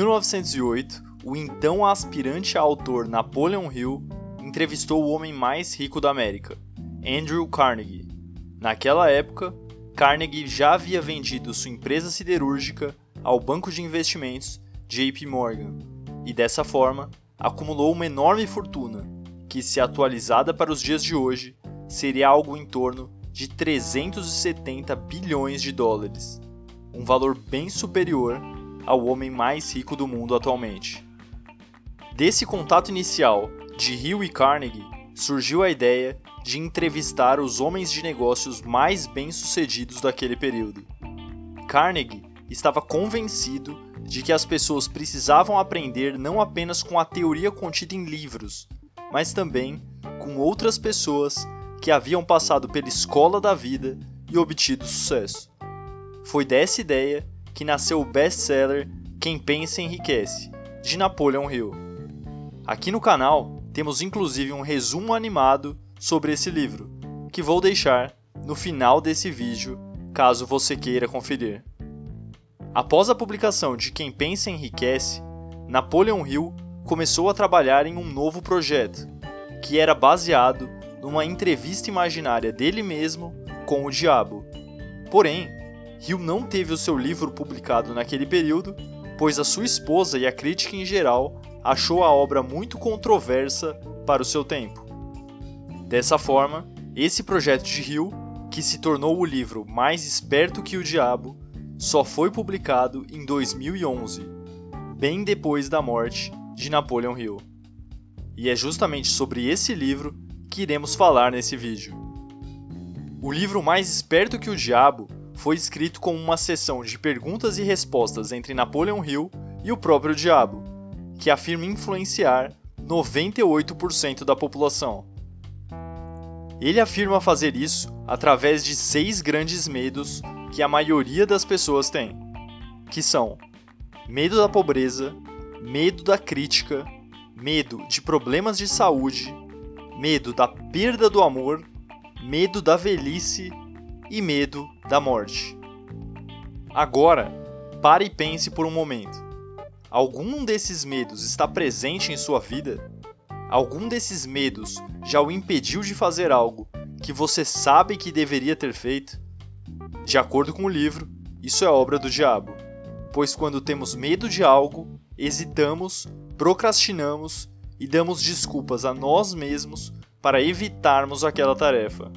1908, o então aspirante a autor Napoleon Hill entrevistou o homem mais rico da América, Andrew Carnegie. Naquela época, Carnegie já havia vendido sua empresa siderúrgica ao banco de investimentos JP Morgan e dessa forma acumulou uma enorme fortuna que, se atualizada para os dias de hoje, seria algo em torno de 370 bilhões de dólares, um valor bem superior ao homem mais rico do mundo atualmente. Desse contato inicial de Hill e Carnegie surgiu a ideia de entrevistar os homens de negócios mais bem-sucedidos daquele período. Carnegie estava convencido de que as pessoas precisavam aprender não apenas com a teoria contida em livros, mas também com outras pessoas que haviam passado pela escola da vida e obtido sucesso. Foi dessa ideia que nasceu o best-seller Quem Pensa Enriquece, de Napoleon Hill. Aqui no canal temos inclusive um resumo animado sobre esse livro, que vou deixar no final desse vídeo, caso você queira conferir. Após a publicação de Quem Pensa Enriquece, Napoleon Hill começou a trabalhar em um novo projeto, que era baseado numa entrevista imaginária dele mesmo com o diabo. Porém, Hill não teve o seu livro publicado naquele período, pois a sua esposa e a crítica em geral achou a obra muito controversa para o seu tempo. Dessa forma, esse projeto de Hill, que se tornou o livro Mais Esperto que o Diabo, só foi publicado em 2011, bem depois da morte de Napoleon Hill. E é justamente sobre esse livro que iremos falar nesse vídeo. O livro Mais Esperto que o Diabo foi escrito como uma sessão de perguntas e respostas entre Napoleon Hill e o próprio diabo, que afirma influenciar 98% da população. Ele afirma fazer isso através de seis grandes medos que a maioria das pessoas tem, que são medo da pobreza, medo da crítica, medo de problemas de saúde, medo da perda do amor, medo da velhice e medo da morte. Agora, pare e pense por um momento. Algum desses medos está presente em sua vida? Algum desses medos já o impediu de fazer algo que você sabe que deveria ter feito? De acordo com o livro, isso é obra do diabo, pois quando temos medo de algo, hesitamos, procrastinamos e damos desculpas a nós mesmos para evitarmos aquela tarefa.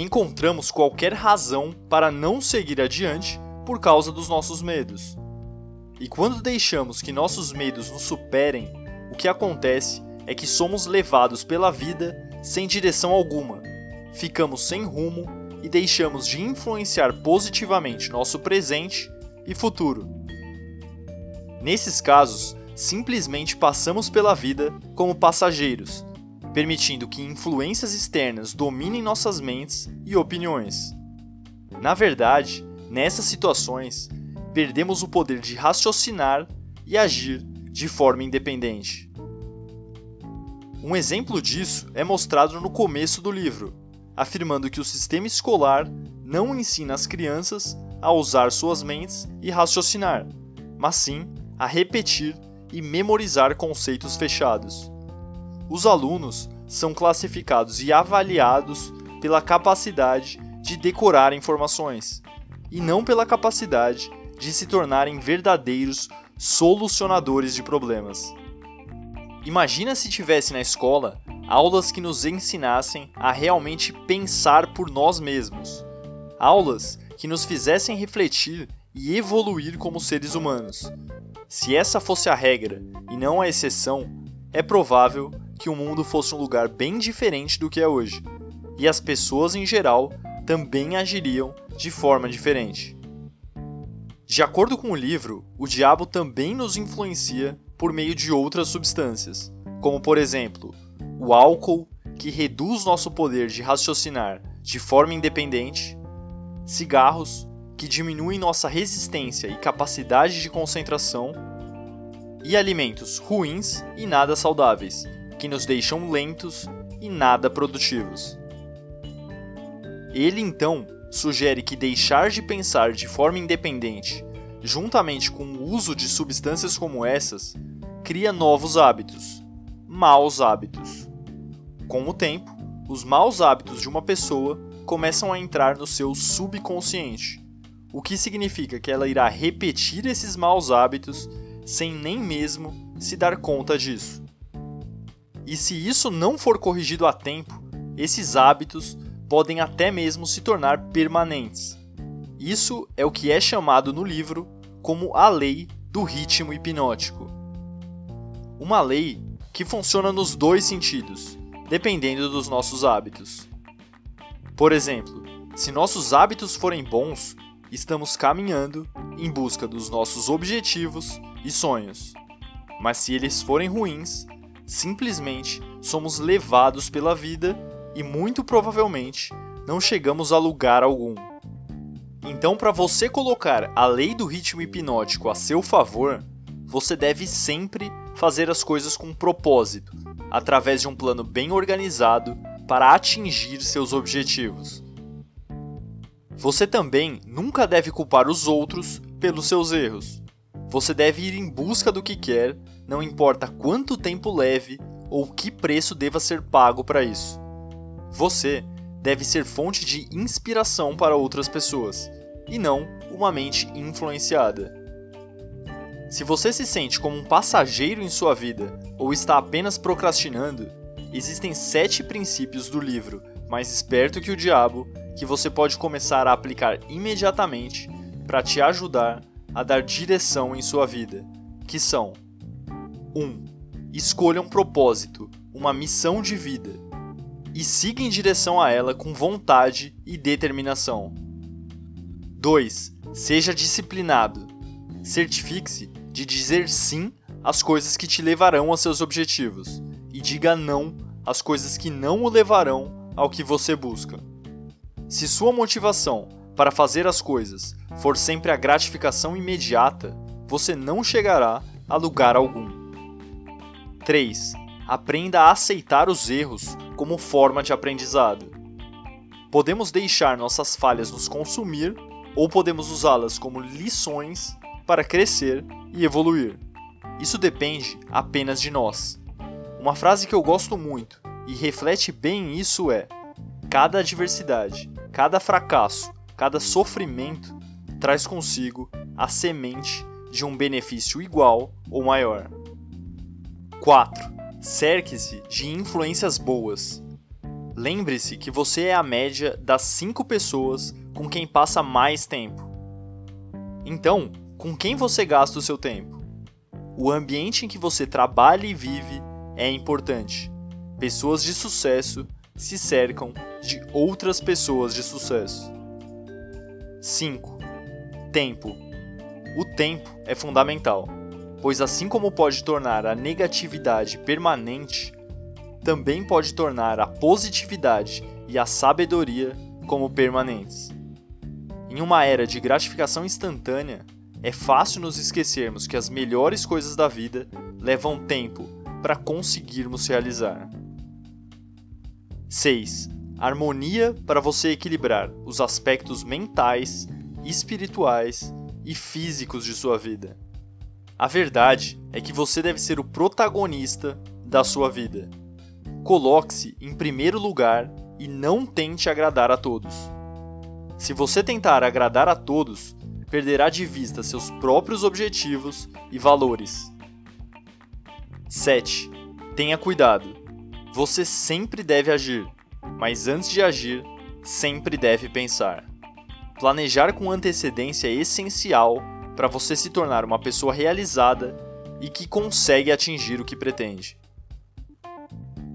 Encontramos qualquer razão para não seguir adiante por causa dos nossos medos. E quando deixamos que nossos medos nos superem, o que acontece é que somos levados pela vida sem direção alguma, ficamos sem rumo e deixamos de influenciar positivamente nosso presente e futuro. Nesses casos, simplesmente passamos pela vida como passageiros, permitindo que influências externas dominem nossas mentes e opiniões. Na verdade, nessas situações, perdemos o poder de raciocinar e agir de forma independente. Um exemplo disso é mostrado no começo do livro, afirmando que o sistema escolar não ensina as crianças a usar suas mentes e raciocinar, mas sim a repetir e memorizar conceitos fechados. Os alunos são classificados e avaliados pela capacidade de decorar informações, e não pela capacidade de se tornarem verdadeiros solucionadores de problemas. Imagina se tivesse na escola aulas que nos ensinassem a realmente pensar por nós mesmos. Aulas que nos fizessem refletir e evoluir como seres humanos. Se essa fosse a regra e não a exceção, é provável que o mundo fosse um lugar bem diferente do que é hoje, e as pessoas em geral também agiriam de forma diferente. De acordo com o livro, o diabo também nos influencia por meio de outras substâncias, como por exemplo, o álcool, que reduz nosso poder de raciocinar de forma independente, cigarros, que diminuem nossa resistência e capacidade de concentração, e alimentos ruins e nada saudáveis, que nos deixam lentos e nada produtivos. Ele então sugere que deixar de pensar de forma independente juntamente com o uso de substâncias como essas, cria novos hábitos, maus hábitos. Com o tempo, os maus hábitos de uma pessoa começam a entrar no seu subconsciente, o que significa que ela irá repetir esses maus hábitos sem nem mesmo se dar conta disso. E se isso não for corrigido a tempo, esses hábitos podem até mesmo se tornar permanentes. Isso é o que é chamado no livro como a lei do ritmo hipnótico. Uma lei que funciona nos dois sentidos, dependendo dos nossos hábitos. Por exemplo, se nossos hábitos forem bons, estamos caminhando em busca dos nossos objetivos e sonhos. Mas se eles forem ruins, simplesmente somos levados pela vida e muito provavelmente não chegamos a lugar algum. Então, para você colocar a lei do ritmo hipnótico a seu favor, você deve sempre fazer as coisas com propósito, através de um plano bem organizado para atingir seus objetivos. Você também nunca deve culpar os outros pelos seus erros. Você deve ir em busca do que quer, não importa quanto tempo leve ou que preço deva ser pago para isso. Você deve ser fonte de inspiração para outras pessoas e não uma mente influenciada. Se você se sente como um passageiro em sua vida ou está apenas procrastinando, existem sete princípios do livro Mais Esperto que o Diabo que você pode começar a aplicar imediatamente para te ajudar a dar direção em sua vida, que são 1. Um, escolha um propósito, uma missão de vida, e siga em direção a ela com vontade e determinação. 2. Seja disciplinado. Certifique-se de dizer sim às coisas que te levarão a seus objetivos e diga não às coisas que não o levarão ao que você busca. Se sua motivação para fazer as coisas for sempre a gratificação imediata, você não chegará a lugar algum. 3. Aprenda a aceitar os erros como forma de aprendizado. Podemos deixar nossas falhas nos consumir ou podemos usá-las como lições para crescer e evoluir. Isso depende apenas de nós. Uma frase que eu gosto muito e reflete bem isso é: cada adversidade, cada fracasso, cada sofrimento traz consigo a semente de um benefício igual ou maior. 4. Cerque-se de influências boas. Lembre-se que você é a média das 5 pessoas com quem passa mais tempo. Então, com quem você gasta o seu tempo? O ambiente em que você trabalha e vive é importante. Pessoas de sucesso se cercam de outras pessoas de sucesso. 5. Tempo. O tempo é fundamental pois assim como pode tornar a negatividade permanente, também pode tornar a positividade e a sabedoria como permanentes. Em uma era de gratificação instantânea, é fácil nos esquecermos que as melhores coisas da vida levam tempo para conseguirmos realizar. 6. Harmonia para você equilibrar os aspectos mentais, espirituais e físicos de sua vida. A verdade é que você deve ser o protagonista da sua vida. Coloque-se em primeiro lugar e não tente agradar a todos. Se você tentar agradar a todos, perderá de vista seus próprios objetivos e valores. 7. Tenha cuidado. Você sempre deve agir, mas antes de agir, sempre deve pensar. Planejar com antecedência é essencial para você se tornar uma pessoa realizada e que consegue atingir o que pretende.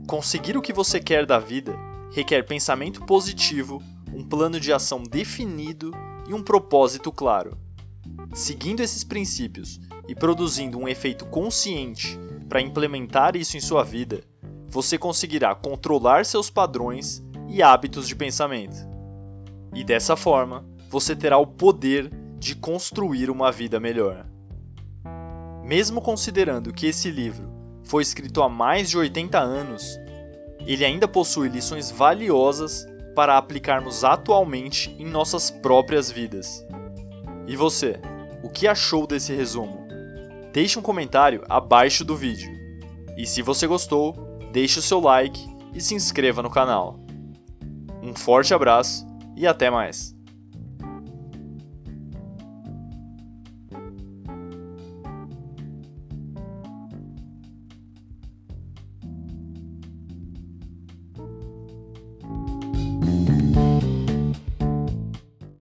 Conseguir o que você quer da vida requer pensamento positivo, um plano de ação definido e um propósito claro. Seguindo esses princípios e produzindo um efeito consciente para implementar isso em sua vida, você conseguirá controlar seus padrões e hábitos de pensamento. E dessa forma, você terá o poder de construir uma vida melhor. Mesmo considerando que esse livro foi escrito há mais de 80 anos, ele ainda possui lições valiosas para aplicarmos atualmente em nossas próprias vidas. E você, o que achou desse resumo. Deixe um comentário abaixo do vídeo. E se você gostou, deixe o seu like e se inscreva no canal. Um forte abraço e até mais!